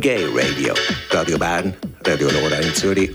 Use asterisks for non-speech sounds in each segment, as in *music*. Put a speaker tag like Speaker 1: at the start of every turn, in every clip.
Speaker 1: Gay Radio. Radio Bern, Radio Nora in Zürich.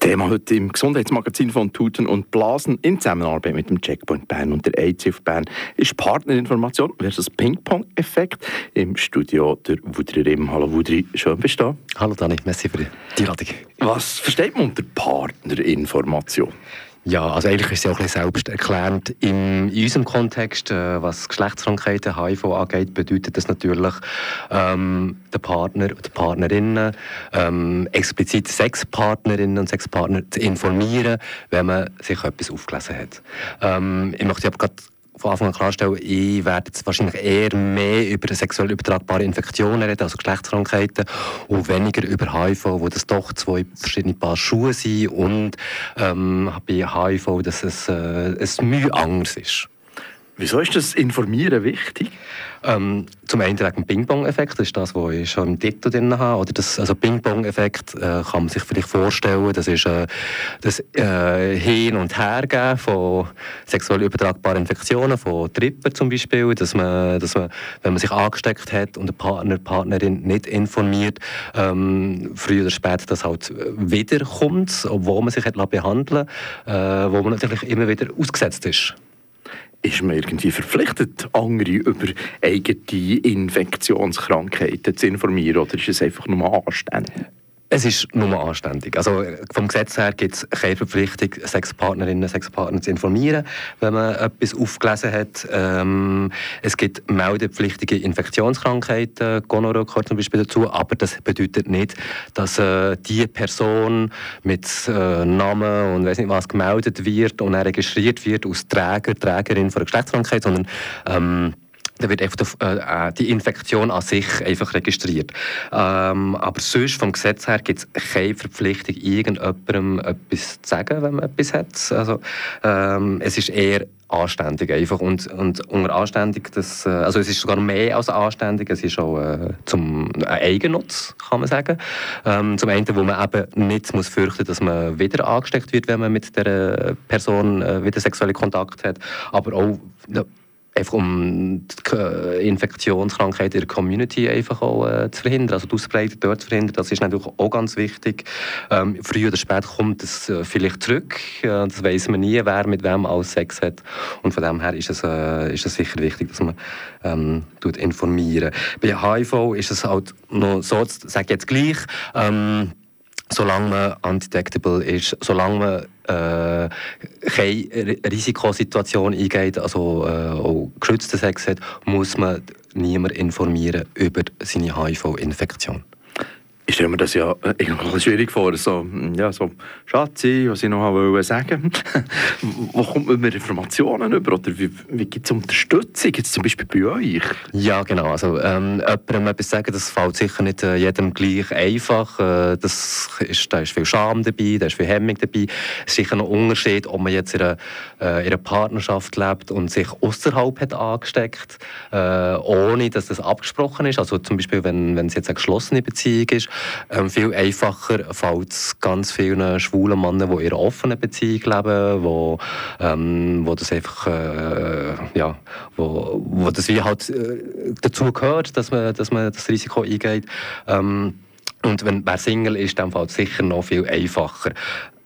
Speaker 2: Thema heute im Gesundheitsmagazin von Tuten und Blasen in Zusammenarbeit mit dem Checkpoint Bern und der AIDSIF Bern ist Partnerinformation versus Ping-Pong-Effekt. Im Studio der Wudri Rim. Hallo Wudri, schön bist du da.
Speaker 3: Hallo Dani, merci für die Einladung.
Speaker 2: Was versteht man unter Partnerinformation?
Speaker 3: Ja, also eigentlich ist es ja auch ein bisschen selbsterklärend. In, in unserem Kontext, äh, was Geschlechtskrankheiten, HIV angeht, bedeutet das natürlich, ähm, der Partner oder Partnerinnen, ähm, explizit Sexpartnerinnen und Sexpartner zu informieren, wenn man sich etwas aufgelesen hat. Ähm, ich möchte aber gerade von Anfang an klarstellen, ich werde jetzt wahrscheinlich eher mehr über sexuell übertragbare Infektionen reden, also Geschlechtskrankheiten, und weniger über HIV, wo das doch zwei verschiedene Paar Schuhe sind und ähm, bei HIV, dass es äh, ein Mühe anders ist.
Speaker 2: Wieso ist das Informieren wichtig?
Speaker 3: Ähm, zum einen wegen dem Ping-Pong-Effekt, das ist das, was ich schon im Titel drin habe. Oder das, also Ping-Pong-Effekt äh, kann man sich vielleicht vorstellen, das ist äh, das äh, Hin- und Hergeben von sexuell übertragbaren Infektionen, von Tripper zum Beispiel, dass man, dass man, wenn man sich angesteckt hat und der Partner, Partnerin nicht informiert, ähm, früher oder später das halt wiederkommt, obwohl man sich hat behandeln äh, wo man natürlich immer wieder ausgesetzt ist
Speaker 2: ist man irgendwie verpflichtet, andere über eigene Infektionskrankheiten zu informieren oder ist es einfach nur anständig?
Speaker 3: Es ist nur anständig. Also vom Gesetz her gibt es keine Verpflichtung, Sexpartnerinnen, Sexpartner zu informieren, wenn man etwas aufgelesen hat. Ähm, es gibt meldepflichtige Infektionskrankheiten, Gonorrhoe gehört zum Beispiel dazu, aber das bedeutet nicht, dass äh, die Person mit äh, Namen und weiß nicht was gemeldet wird und er registriert wird als Träger, Trägerin von einer Geschlechtskrankheit, sondern ähm, da wird einfach äh, die Infektion an sich einfach registriert. Ähm, aber sonst vom Gesetz her gibt es keine Verpflichtung, irgendjemandem etwas zu sagen, wenn man etwas hat. Also, ähm, es ist eher anständig einfach und, und unter anständig, das, äh, also es ist sogar mehr als anständig, es ist auch äh, zum äh, Eigennutz, kann man sagen. Ähm, zum einen, wo man eben nicht muss fürchten, dass man wieder angesteckt wird, wenn man mit der Person äh, wieder sexuellen Kontakt hat, aber auch einfach um die Infektionskrankheit in der Community einfach auch äh, zu verhindern, also die Ausbreitung dort zu verhindern, das ist natürlich auch ganz wichtig. Ähm, früher oder später kommt es äh, vielleicht zurück, äh, das weiß man nie, wer mit wem alles Sex hat und von dem her ist es, äh, ist es sicher wichtig, dass man ähm, informieren. Bei HIV ist es halt noch so, sage jetzt gleich, ähm, solange man undetectable ist, solange man äh, keine Risikosituation eingeht, also äh, auch geschützten Sex hat, muss man niemand informieren über seine HIV-Infektion
Speaker 2: ich stelle mir das ja äh, *laughs* irgendwie schwierig vor. So, ja, so Schatzi, was ich noch wollte sagen. *laughs* Wo kommt man mit Informationen über? Oder wie, wie gibt es Unterstützung? Jetzt zum Beispiel bei euch?
Speaker 3: Ja, genau. Also, ähm, jemandem etwas sagen, das fällt sicher nicht äh, jedem gleich einfach. Äh, das ist, da ist viel Scham dabei, da ist viel Hemmung dabei. Es ist sicher ein Unterschied, ob man jetzt in einer, äh, in einer Partnerschaft lebt und sich außerhalb hat angesteckt, äh, ohne dass das abgesprochen ist. Also zum Beispiel, wenn, wenn es jetzt eine geschlossene Beziehung ist, ähm, viel einfacher fällt es ganz vielen schwulen Männern, die in einer offenen Beziehung leben, wo, ähm, wo das einfach, äh, ja, wo, wo das wie halt äh, dazu gehört, dass man, dass man das Risiko eingeht. Ähm, und wenn wer Single ist, dann fällt es sicher noch viel einfacher.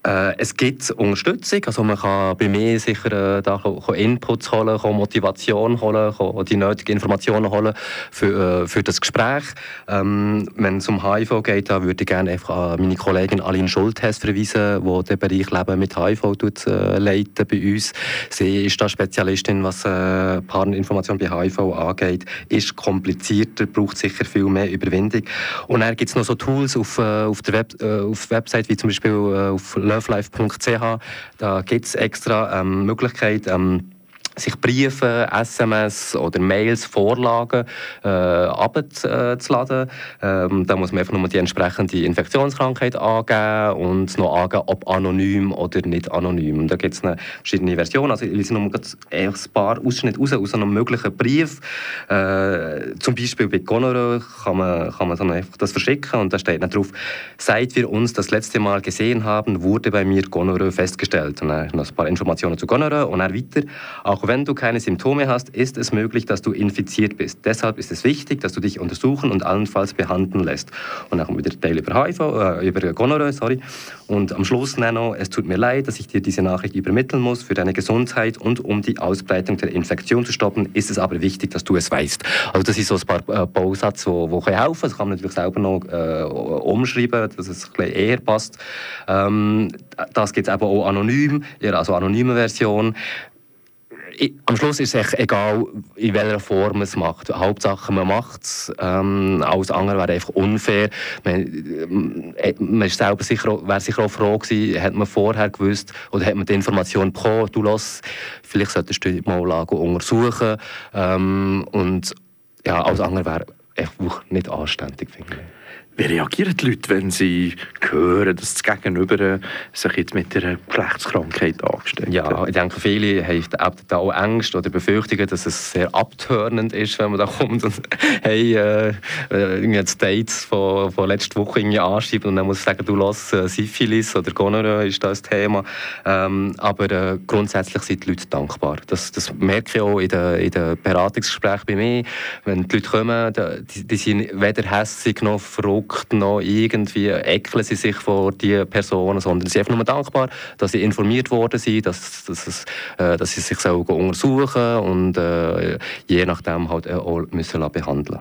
Speaker 3: Äh, es gibt Unterstützung, also man kann bei mir sicher äh, da Inputs holen, Motivation holen, die nötigen Informationen holen für, äh, für das Gespräch. Ähm, wenn es um HIV geht, da würde ich gerne einfach an meine Kollegin Aline Schultes verweisen, die den Bereich Leben mit HIV tut, äh, leiten bei uns. Sie ist da Spezialistin, was äh, Partnerinformation bei HIV angeht. Ist komplizierter, braucht sicher viel mehr Überwindung. Und dann gibt es noch so Tools auf, äh, auf der Web, äh, auf Website, wie zum Beispiel äh, auf lovelife.ch. Da gibt es extra ähm, Möglichkeit, ähm, sich Briefe, SMS oder Mails, Vorlagen äh, abzuladen. Ähm, da muss man einfach nur die entsprechende Infektionskrankheit angeben und noch angeben, ob anonym oder nicht anonym. Da gibt es verschiedene Versionen. Also ich lese nur ein paar Ausschnitte raus aus einem möglichen Brief. Äh, zum Beispiel bei Gonorrhoe kann man, kann man dann einfach das verschicken und da steht dann drauf, seit wir uns das letzte Mal gesehen haben, wurde bei mir Gonorrhoe festgestellt. Und dann noch ein paar Informationen zu Gonorrhoe und dann weiter. Auch Auch wenn du keine Symptome hast, ist es möglich, dass du infiziert bist. Deshalb ist es wichtig, dass du dich untersuchen und allenfalls behandeln lässt. Und kommt wieder der Teil über HIV, äh, über Gonorrhoe, sorry. Und am Schluss noch, es tut mir leid, dass ich dir diese Nachricht übermitteln muss. Für deine Gesundheit und um die Ausbreitung der Infektion zu stoppen, ist es aber wichtig, dass du es weißt. Also das sind so ein paar äh, Bausätze, die, die helfen. Das kann man natürlich selber noch äh, umschreiben, dass es ein bisschen eher passt. Ähm, das gibt es auch anonym, also anonyme Version am Schluss ist es egal, in welcher Form man es macht. Hauptsache, man macht es. Ähm, alles andere wäre einfach unfair. Man, äh, man ist selber sicher, wäre sicher auch froh gewesen, hat man vorher gewusst oder hat man die Information bekommen, du lass, vielleicht solltest du die mal untersuchen. Ähm, und ja, alles andere wäre einfach nicht anständig, finde ich.
Speaker 2: Wie reagieren die Leute, wenn sie hören, dass das Gegenüber sich jetzt mit einer Geschlechtskrankheit angesteckt
Speaker 3: Ja, ich denke, viele haben auch Ängste oder Befürchtungen, dass es sehr abtörnend ist, wenn man da *laughs* kommt und hey, äh, das Date von, von letzter Woche irgendwie anschreibt und dann muss ich sagen, du lass äh, Syphilis oder Gonorrhoe ist das Thema. Ähm, aber äh, grundsätzlich sind die Leute dankbar. Das, das merke ich auch in den, in den Beratungsgesprächen bei mir. Wenn die Leute kommen, die, die sind weder hässig noch froh verrückt noch irgendwie ekeln sie sich vor die Personen, sondern sie sind einfach nur dankbar, dass sie informiert worden sind, dass, dass, äh, dass sie sich so untersuchen und äh, je nachdem halt auch müssen behandeln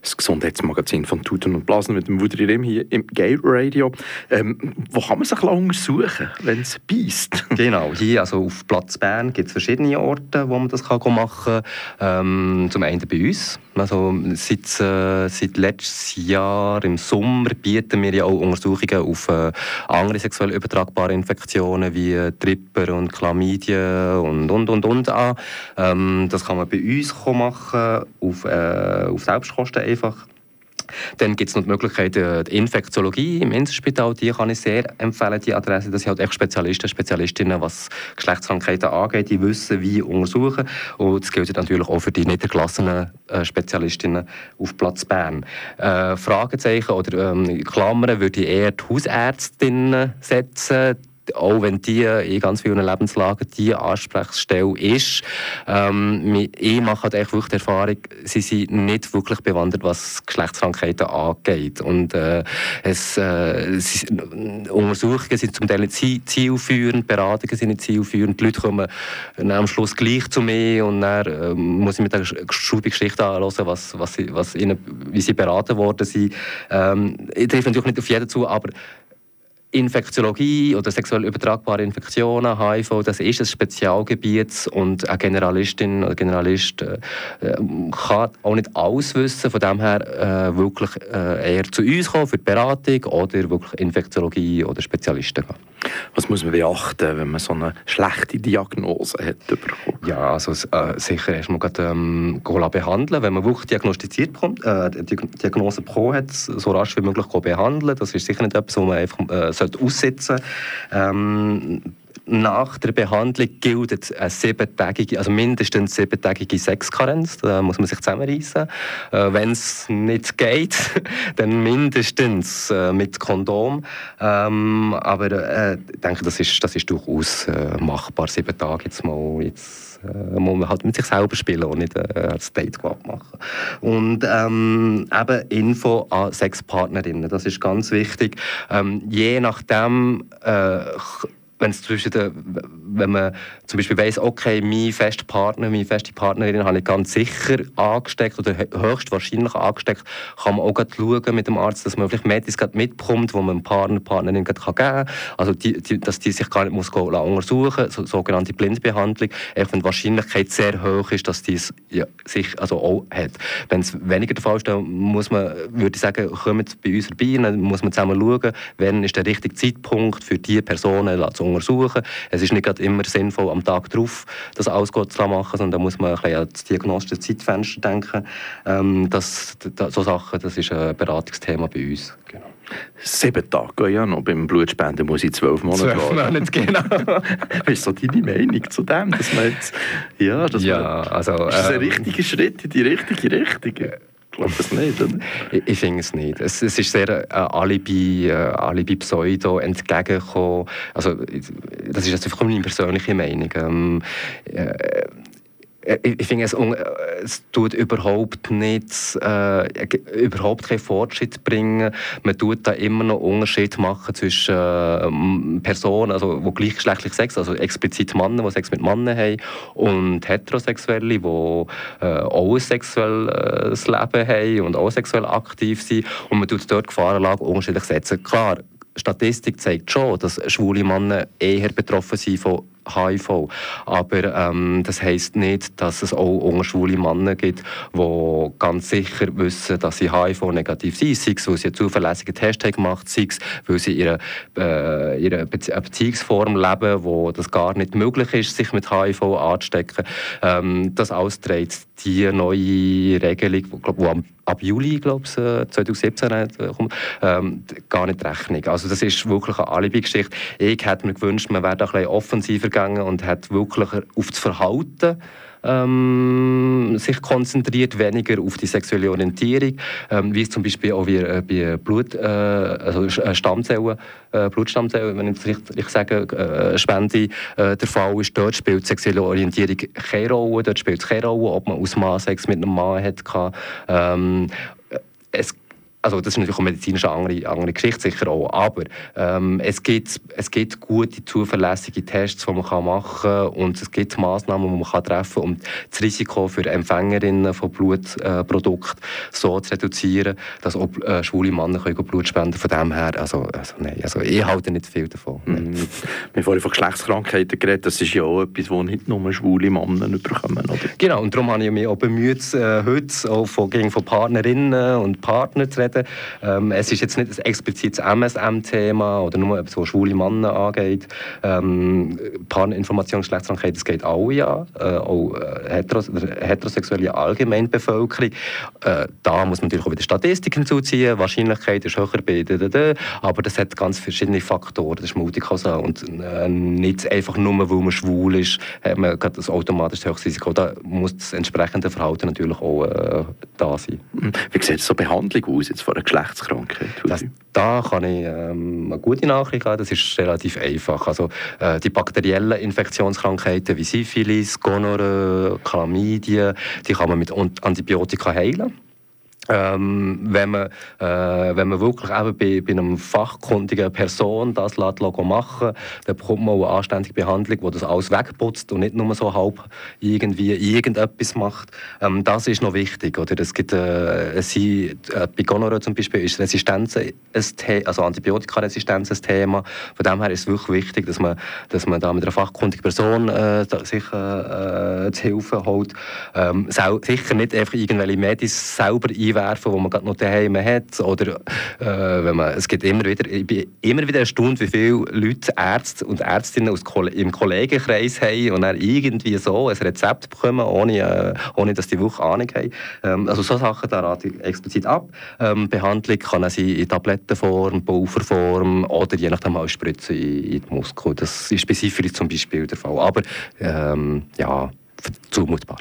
Speaker 2: das Gesundheitsmagazin von Tuten und Blasen mit dem Wudri Rim hier im Gay Radio. Ähm, wo kann man sich untersuchen, wenn es beißt? *laughs*
Speaker 3: genau, hier also auf Platz Bern gibt es verschiedene Orte, wo man das kann machen kann. Ähm, zum einen bei uns. Also seit, äh, seit letztes Jahr im Sommer bieten wir ja auch Untersuchungen auf äh, andere sexuell übertragbare Infektionen wie äh, Tripper und Chlamydien und und und und an. Ähm, das kann man bei uns machen auf, äh, auf Selbstkosten einfach. Dann gibt es noch die Möglichkeit, äh, die Infektiologie im Inselspital, die kann ich sehr empfehlen, die Adresse. Das sind halt echt Spezialisten, Spezialistinnen, was Geschlechtskrankheiten angeht, die wissen, wie untersuchen. Und das gilt natürlich auch für die niedergelassenen äh, Spezialistinnen auf Platz Bern. Äh, Fragezeichen oder ähm, Klammern würde ich eher die Hausärztinnen setzen auch wenn die in ganz vielen Lebenslagen die Ansprechstelle ist. Ähm, ich mache halt wirklich die Erfahrung, sie sind nicht wirklich bewandert, was Geschlechtskrankheiten angeht. Und äh, es, äh, sie, Untersuchungen sind zum Teil nicht zielführend, Beratungen sind nicht zielführend. Die Leute kommen am Schluss gleich zu mir und dann äh, muss ich mit der Schulgeschichte anhören, was, was, sie, was ihnen, wie sie beraten worden sind. Ähm, ich treffe natürlich nicht auf jeden zu, aber Infektiologie oder sexuell übertragbare Infektionen, HIV, das ist ein Spezialgebiet und eine Generalistin oder Generalist äh, kann auch nicht alles wissen. Von dem her äh, wirklich äh, eher zu uns kommen für die Beratung oder wirklich Infektiologie oder Spezialisten gehen.
Speaker 2: Was muss man beachten, wenn man so eine schlechte Diagnose hat bekommen?
Speaker 3: Ja, also äh, sicher erstmal ähm, behandeln. Wenn man wirklich diagnostiziert bekommt, äh, die Diagnose bekommen hat, so rasch wie möglich behandeln. Das ist sicher nicht etwas, was man einfach äh, sollte aussitzen sollte. Ähm, nach der Behandlung gilt eine siebentägige, also mindestens siebentägige Sexkarenz. Da muss man sich zusammenreißen. Äh, Wenn es nicht geht, *laughs* dann mindestens äh, mit Kondom. Ähm, aber äh, ich denke, das ist, das ist durchaus äh, machbar. Sieben Tage jetzt mal. Jetzt, äh, muss man halt mit sich selber spielen und nicht äh, als Date machen. Und ähm, eben Info an Sexpartnerinnen, das ist ganz wichtig. Ähm, je nachdem äh, wenn es zwischen der, wenn man zum Beispiel weiss, okay, mein fester Partner, meine feste Partnerin habe ich ganz sicher angesteckt oder höchstwahrscheinlich angesteckt, kann man auch schauen mit dem Arzt, dass man vielleicht Medis mitbekommt, wo man Partner, Partnerin geben kann. Also, die, die, dass die sich gar nicht muss untersuchen muss, so, sogenannte Blindbehandlung, wenn die Wahrscheinlichkeit sehr hoch ist, dass die es ja, sich also auch hat. Wenn es weniger der Fall ist, dann muss man, würde ich sagen, kommt bei uns vorbei, dann muss man zusammen schauen, wann ist der richtige Zeitpunkt für diese Personen zu untersuchen. Es ist nicht immer sinnvoll, am Tag darauf das alles zu machen, sondern da muss man ein bisschen an das diagnostische Zeitfenster denken. Ähm, das, das, so Sachen, das ist ein Beratungsthema bei uns. Genau.
Speaker 2: Sieben Tage ja noch. Beim Blutspenden muss ich zwölf Monate
Speaker 3: warten. Zwölf Monate, *laughs* genau.
Speaker 2: Was ist so deine Meinung zu dem? Dass man jetzt, ja, das
Speaker 3: ja, also,
Speaker 2: ist das ein ähm, richtiger Schritt in die richtige Richtung? Glaube es nicht.
Speaker 3: Ich, ich finde es nicht. Es, es ist sehr äh, Alibi, äh, Alibi Pseudo entgegengekommen. Also, das ist jetzt einfach meine persönliche Meinung. Ähm, äh, äh, ich finde, es, es tut überhaupt nicht, äh, überhaupt keinen Fortschritt bringen. Man tut da immer noch Unterschied machen zwischen äh, Personen, also wo gleichgeschlechtlich Sex, also explizit Männer, die Sex mit Männern haben, und Heterosexuelle, die äh, auch ein sexuelles Leben haben und auch sexuell aktiv sind. Und man tut dort Gefahrenlage unterschiedlich setzen. Klar, Statistik zeigt schon, dass schwule Männer eher betroffen sind von HIV. Aber ähm, das heisst nicht, dass es auch unter schwule Männer gibt, die ganz sicher wissen, dass sie HIV-negativ sind. Sei es, weil sie einen zuverlässigen Test haben gemacht sei es, weil sie in ihrer, äh, ihrer Beziehungsform leben, wo das gar nicht möglich ist, sich mit HIV anzustecken. Ähm, das alles trägt die neue Regelung, die am ab Juli, glaube ich, 2017 äh, kommt, ähm, gar nicht Rechnung. Also das ist wirklich eine Alibi-Geschichte. Ich hätte mir gewünscht, man wäre da ein bisschen offensiver gegangen und hätte wirklich auf das Verhalten ähm, sich konzentriert, weniger auf die sexuelle Orientierung, ähm, wie es zum Beispiel auch wie, äh, bei Blut, äh, also äh, Stammzellen, äh, Blutstammzellen, wenn ich es richtig sage, äh, Spende äh, der Fall ist. Dort spielt sexuelle Orientierung keine Rolle, dort spielt es keine Rolle, ob man aus Mann Sex mit einem Mann hat. Ähm, es also das ist natürlich auch medizinisch eine andere, andere Geschichte sicher auch, aber ähm, es, gibt, es gibt gute, zuverlässige Tests, die man kann machen kann und es gibt Massnahmen, die man kann treffen kann, um das Risiko für Empfängerinnen von Blutprodukten äh, so zu reduzieren, dass auch äh, schwule Männer können Blut spenden Von dem her, also, also, nein, also ich halte nicht viel davon.
Speaker 2: Mhm. Wir haben vorhin von Geschlechtskrankheiten geredet, das ist ja auch etwas, das nicht nur schwule Männer bekommen, oder?
Speaker 3: Genau, und darum habe ich mich auch bemüht, äh, heute auch von, gegen von Partnerinnen und Partnern zu reden, reden. Ähm, es ist jetzt nicht ein explizites MSM-Thema oder nur etwas, was schwule Männer angeht. Ähm, Paninformation, Geschlechtskrankheit, das geht alle an, äh, auch äh, heteros heterosexuelle Allgemeinbevölkerung. Äh, da muss man natürlich auch wieder Statistiken hinzuziehen. Wahrscheinlichkeit ist höher bei aber das hat ganz verschiedene Faktoren. Das ist multikausal und äh, nicht einfach nur, weil man schwul ist, hat man das automatisch höchste Risiko. Da muss das entsprechende Verhalten natürlich auch äh, da sein.
Speaker 2: Wie sieht so Behandlung aus jetzt von einer Geschlechtskrankheit?
Speaker 3: Das, da kann ich ähm, eine gute Nachricht geben, das ist relativ einfach. Also, äh, die bakteriellen Infektionskrankheiten wie Syphilis, Gonorrhoe, Chlamydien, die kann man mit Antibiotika heilen. Ähm, wenn, man, äh, wenn man wirklich eben bei, bei einer fachkundigen Person das machen lässt, dann bekommt man eine anständige Behandlung, die das alles wegputzt und nicht nur so halb irgendwie irgendetwas macht. Ähm, das ist noch wichtig. Oder? Es gibt, äh, sie, äh, bei Gonorrhoe zum Beispiel ist Resistenz ein also Antibiotikaresistenz ein Thema. Von dem her ist es wirklich wichtig, dass man, dass man da mit einer fachkundigen Person äh, sich äh, zu Hilfe holt. Ähm, sicher nicht einfach irgendwelche Medis selber einwählen, einwerfen, die man gerade noch daheim hat. Oder äh, wenn man, es gibt immer wieder, ich bin immer wieder erstaunt, wie viele Leute, Ärzte und Ärztinnen aus, im Kollegenkreis haben und dann irgendwie so ein Rezept bekommen, ohne, äh, ohne dass die wirklich Ahnung haben. Ähm, also solche Sachen da rate ich explizit ab. Ähm, Behandlung kann auch sein in Tablettenform, Pulverform oder je nachdem auch Spritzen in, in die Muskeln. Das ist bei Syphilis zum Beispiel der Fall. Aber ähm, ja, zumutbar.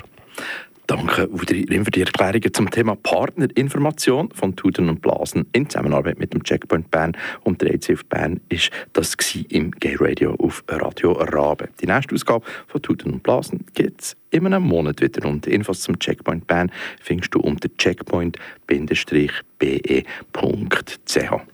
Speaker 2: Danke, Udrin, für die Erklärungen zum Thema Partnerinformation von Tuten und Blasen in Zusammenarbeit mit dem Checkpoint Bern und der ECF Bern ist das im Gay Radio auf Radio Rabe. Die nächste Ausgabe von Tuten und Blasen gibt es in einem Monat wieder und Infos zum Checkpoint Bern findest du unter checkpoint-be.ch.